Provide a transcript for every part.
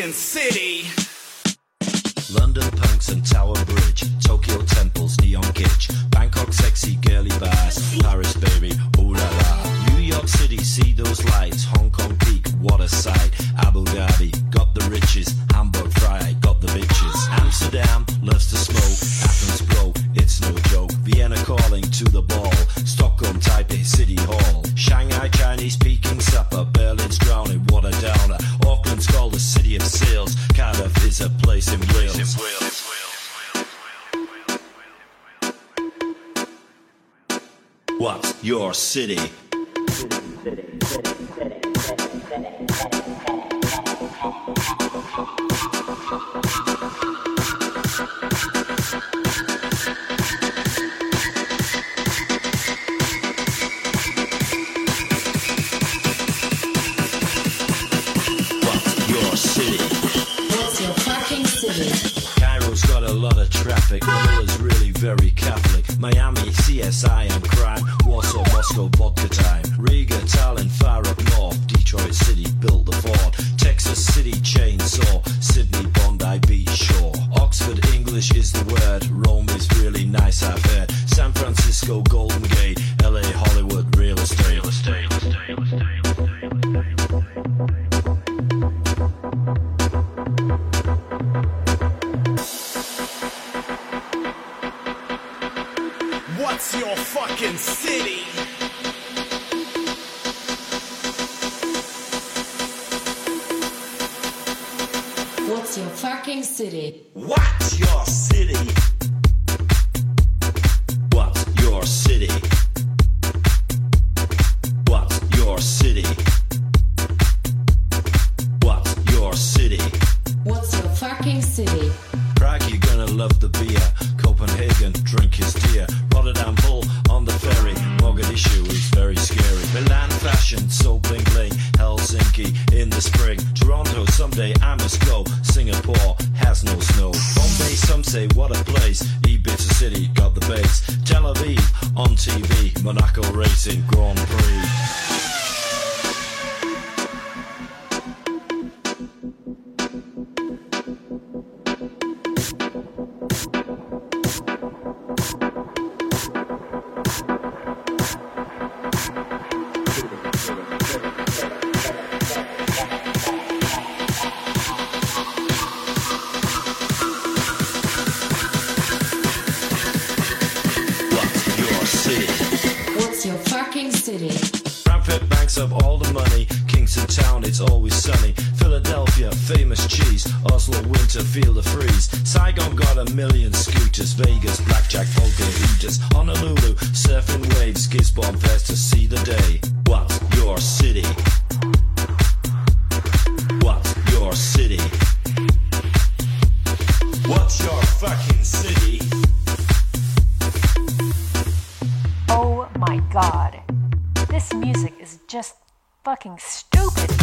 can Chainsaw, Sydney Bondi Beach shore. Oxford English is the word, Rome is really nice, I've heard. San Francisco golden stupid.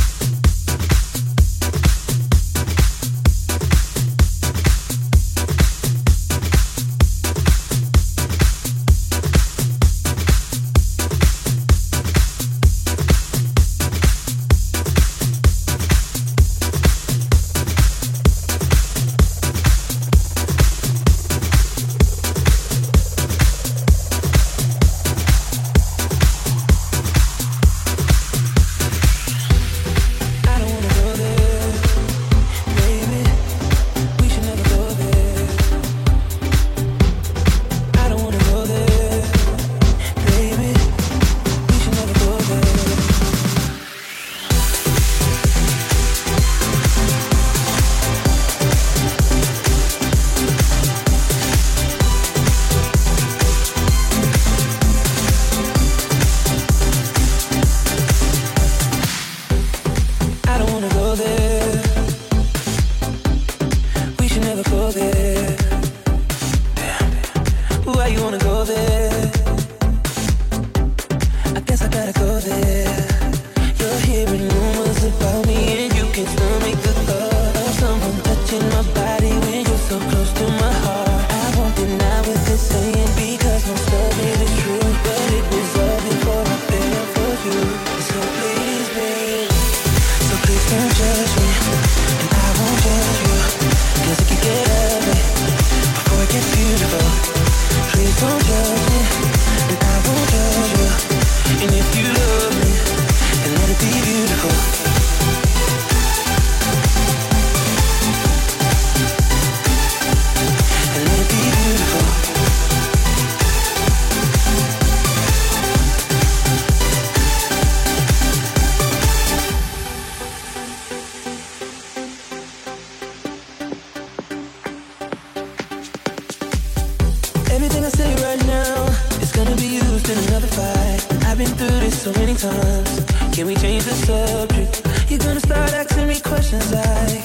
been through this so many times. Can we change the subject? You're gonna start asking me questions like,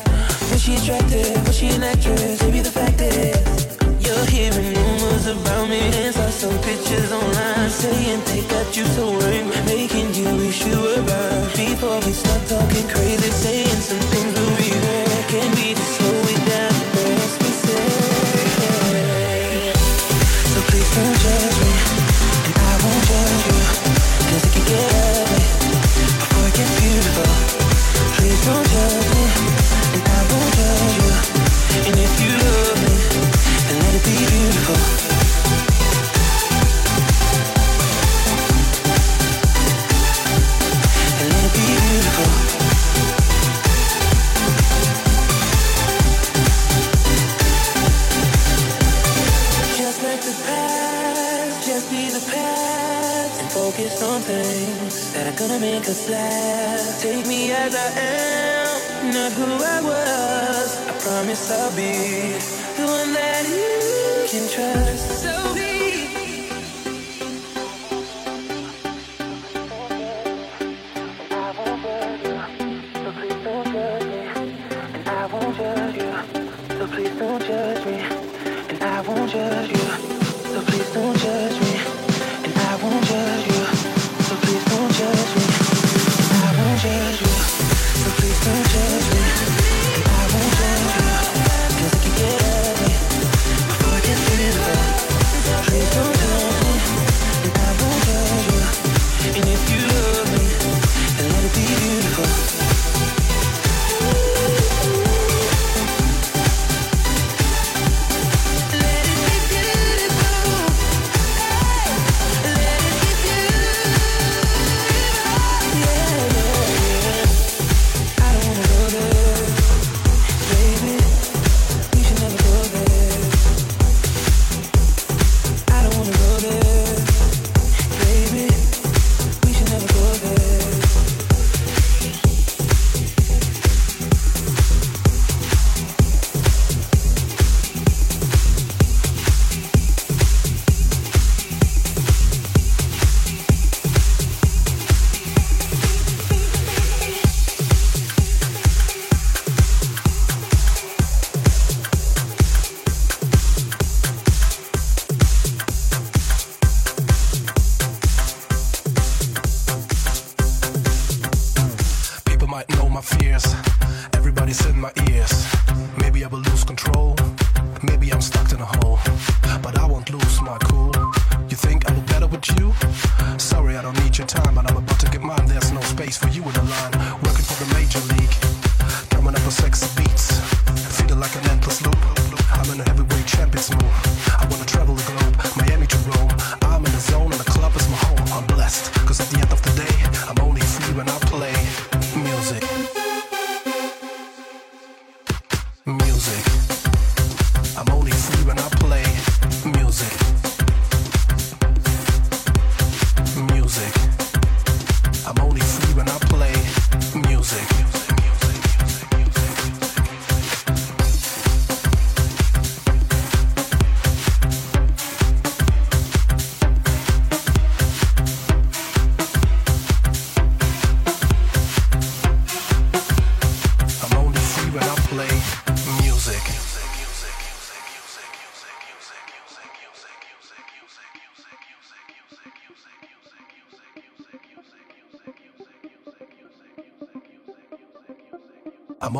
was she attractive? Was she an actress? Maybe the fact is, you're hearing rumors about me and saw some pictures online saying they got you so worried, making you wish you were mine. Before we start talking crazy, saying some things we regret, can be slow as I am, not who I was. I promise I'll be the one that you can trust.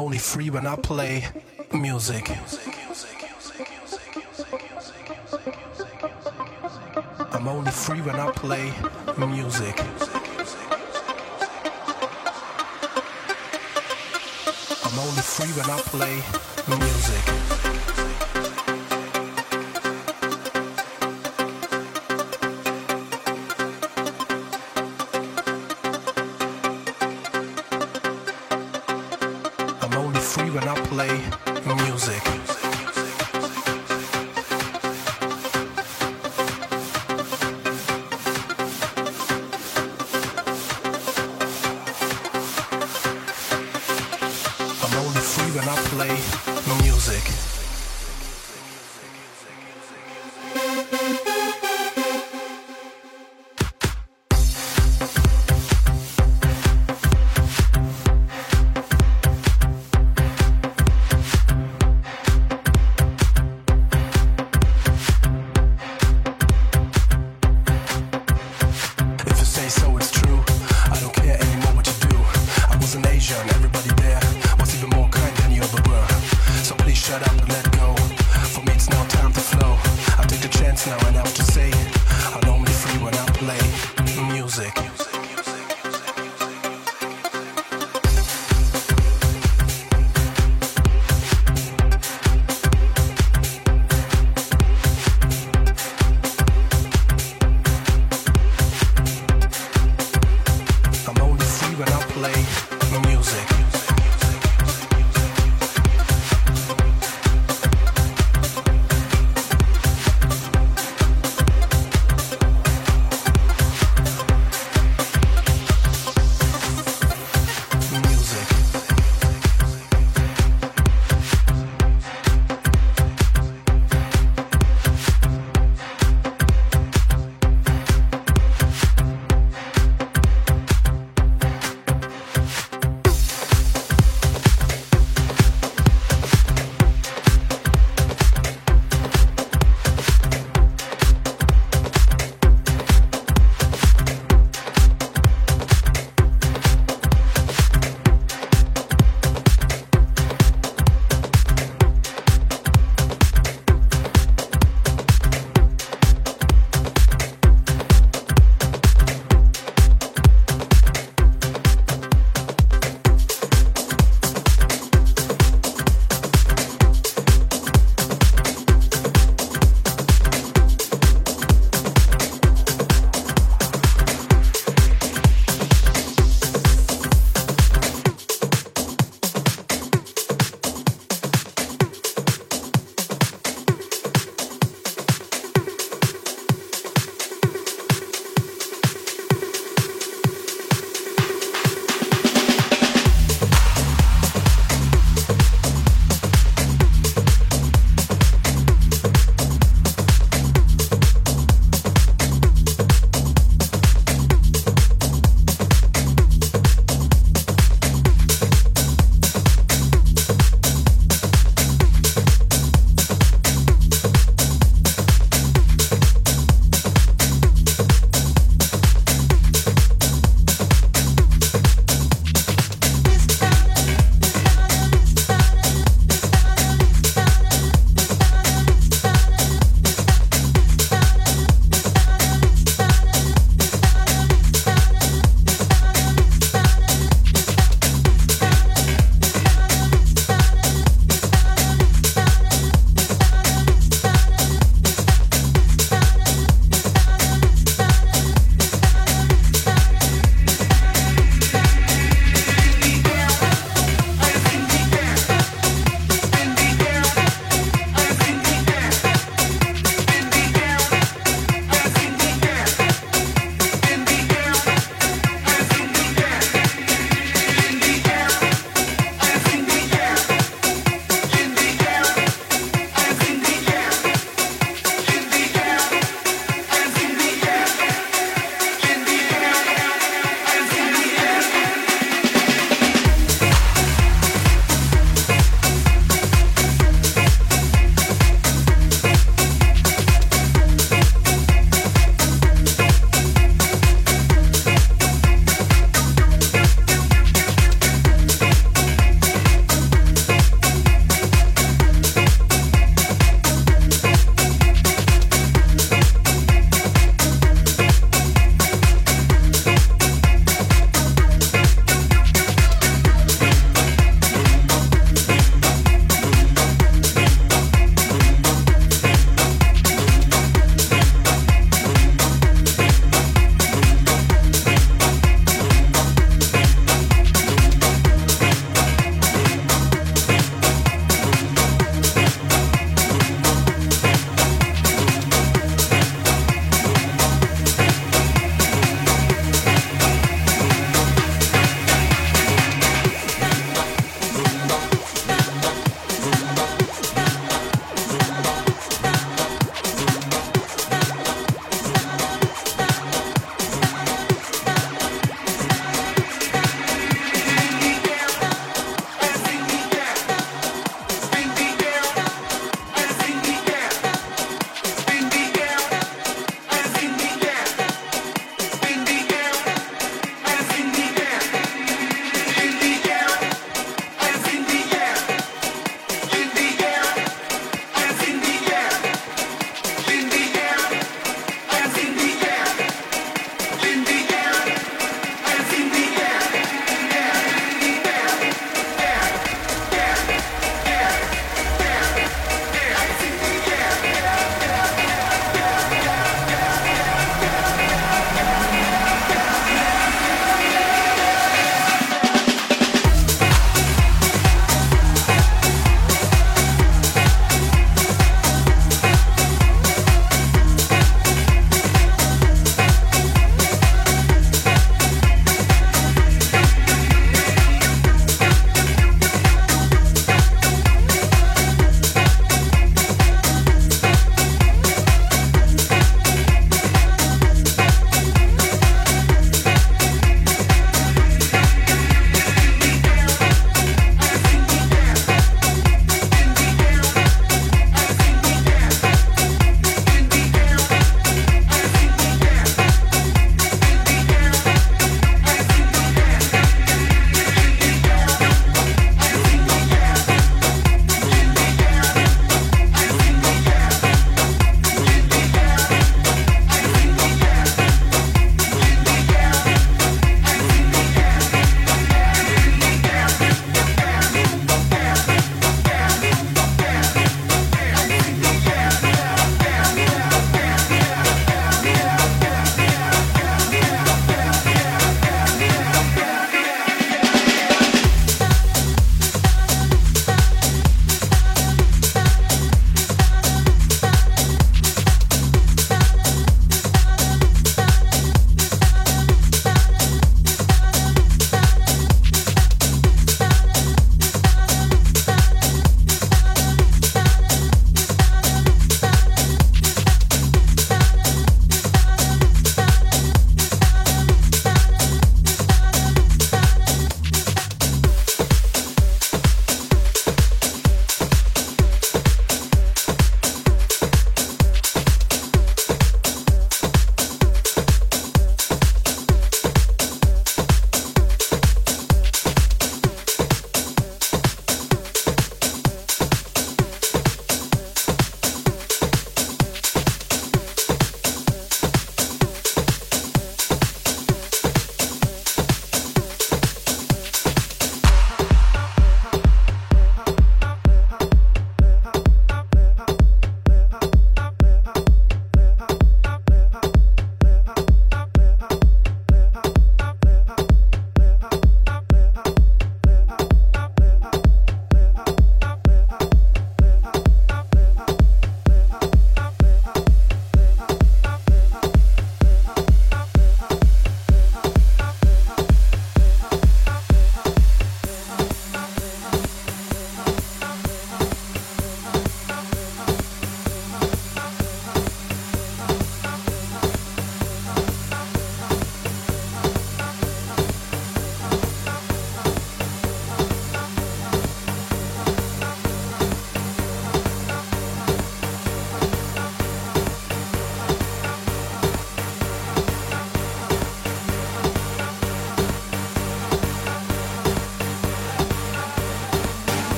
only free when I play music. I'm only free when I play music. I'm only free when I play music. when I play music.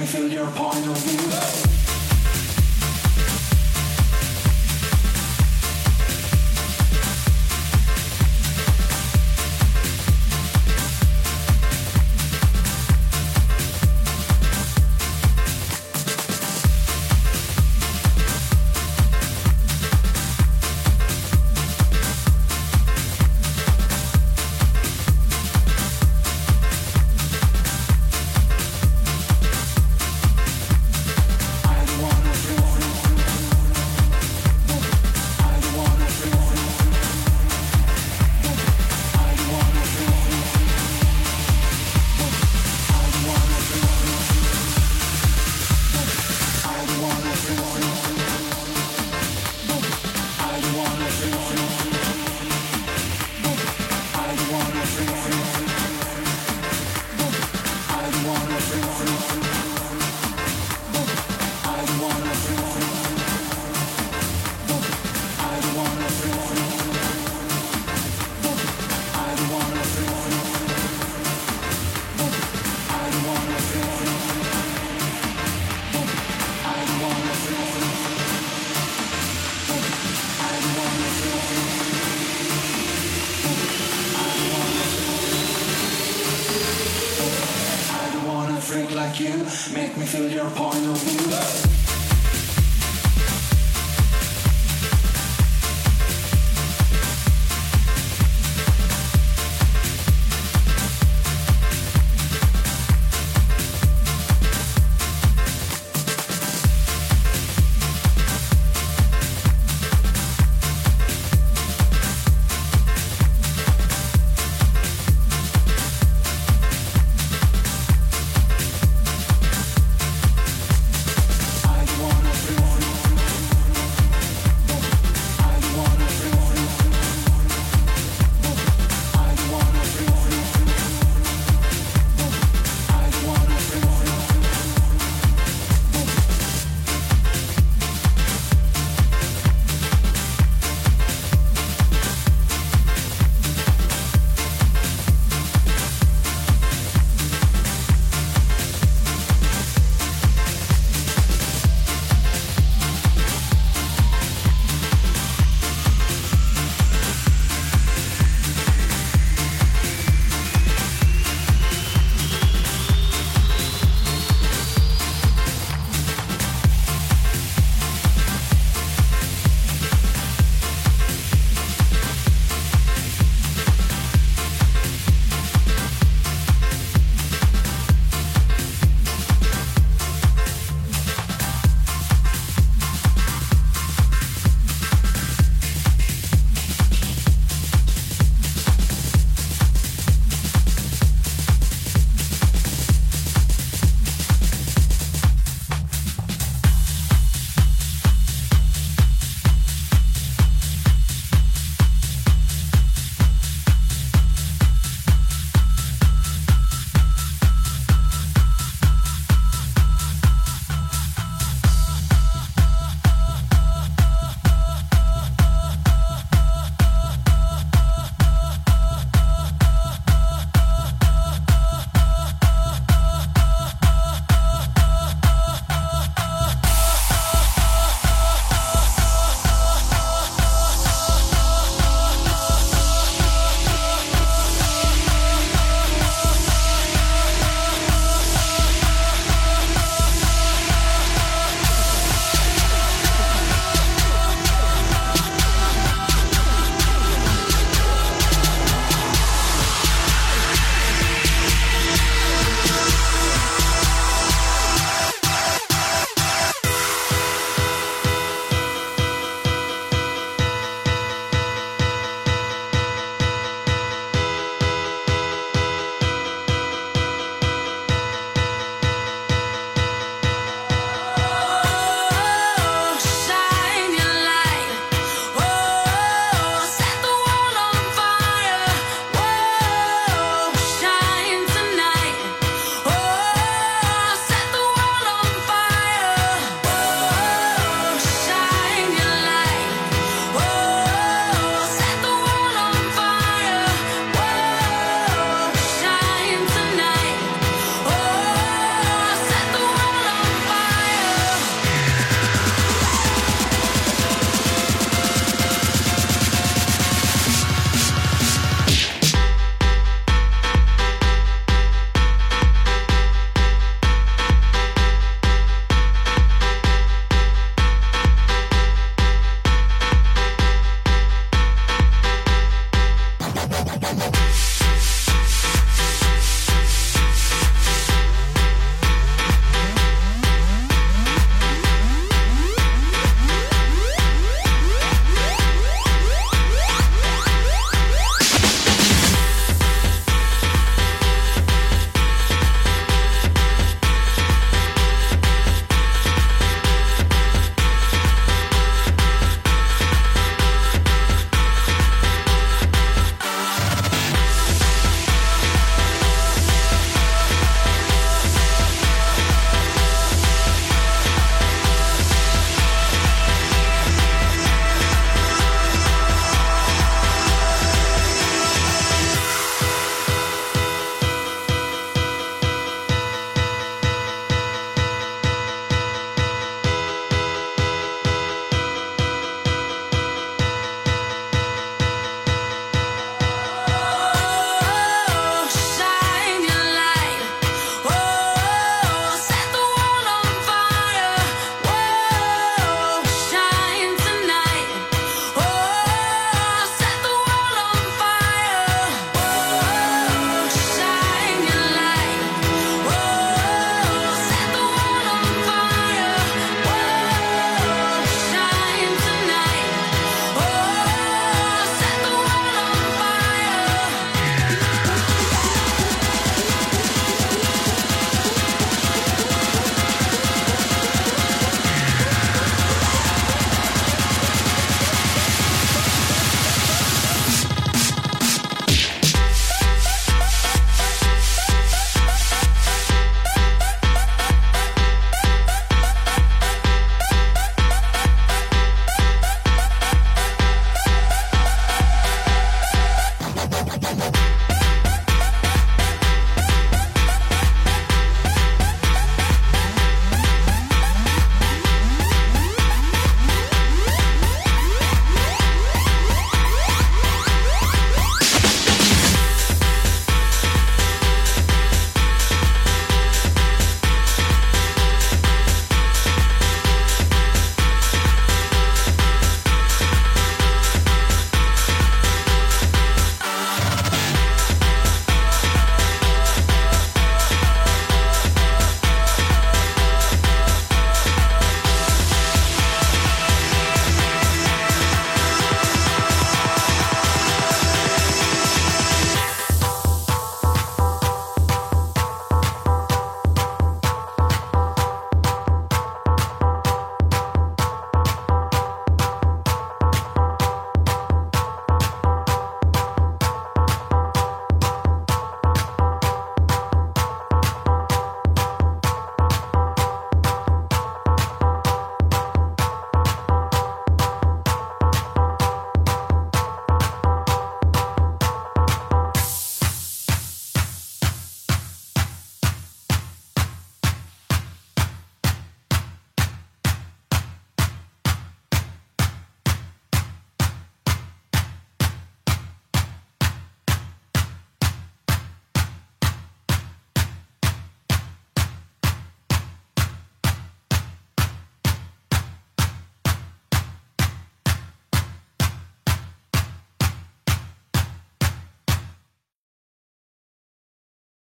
Me feel your point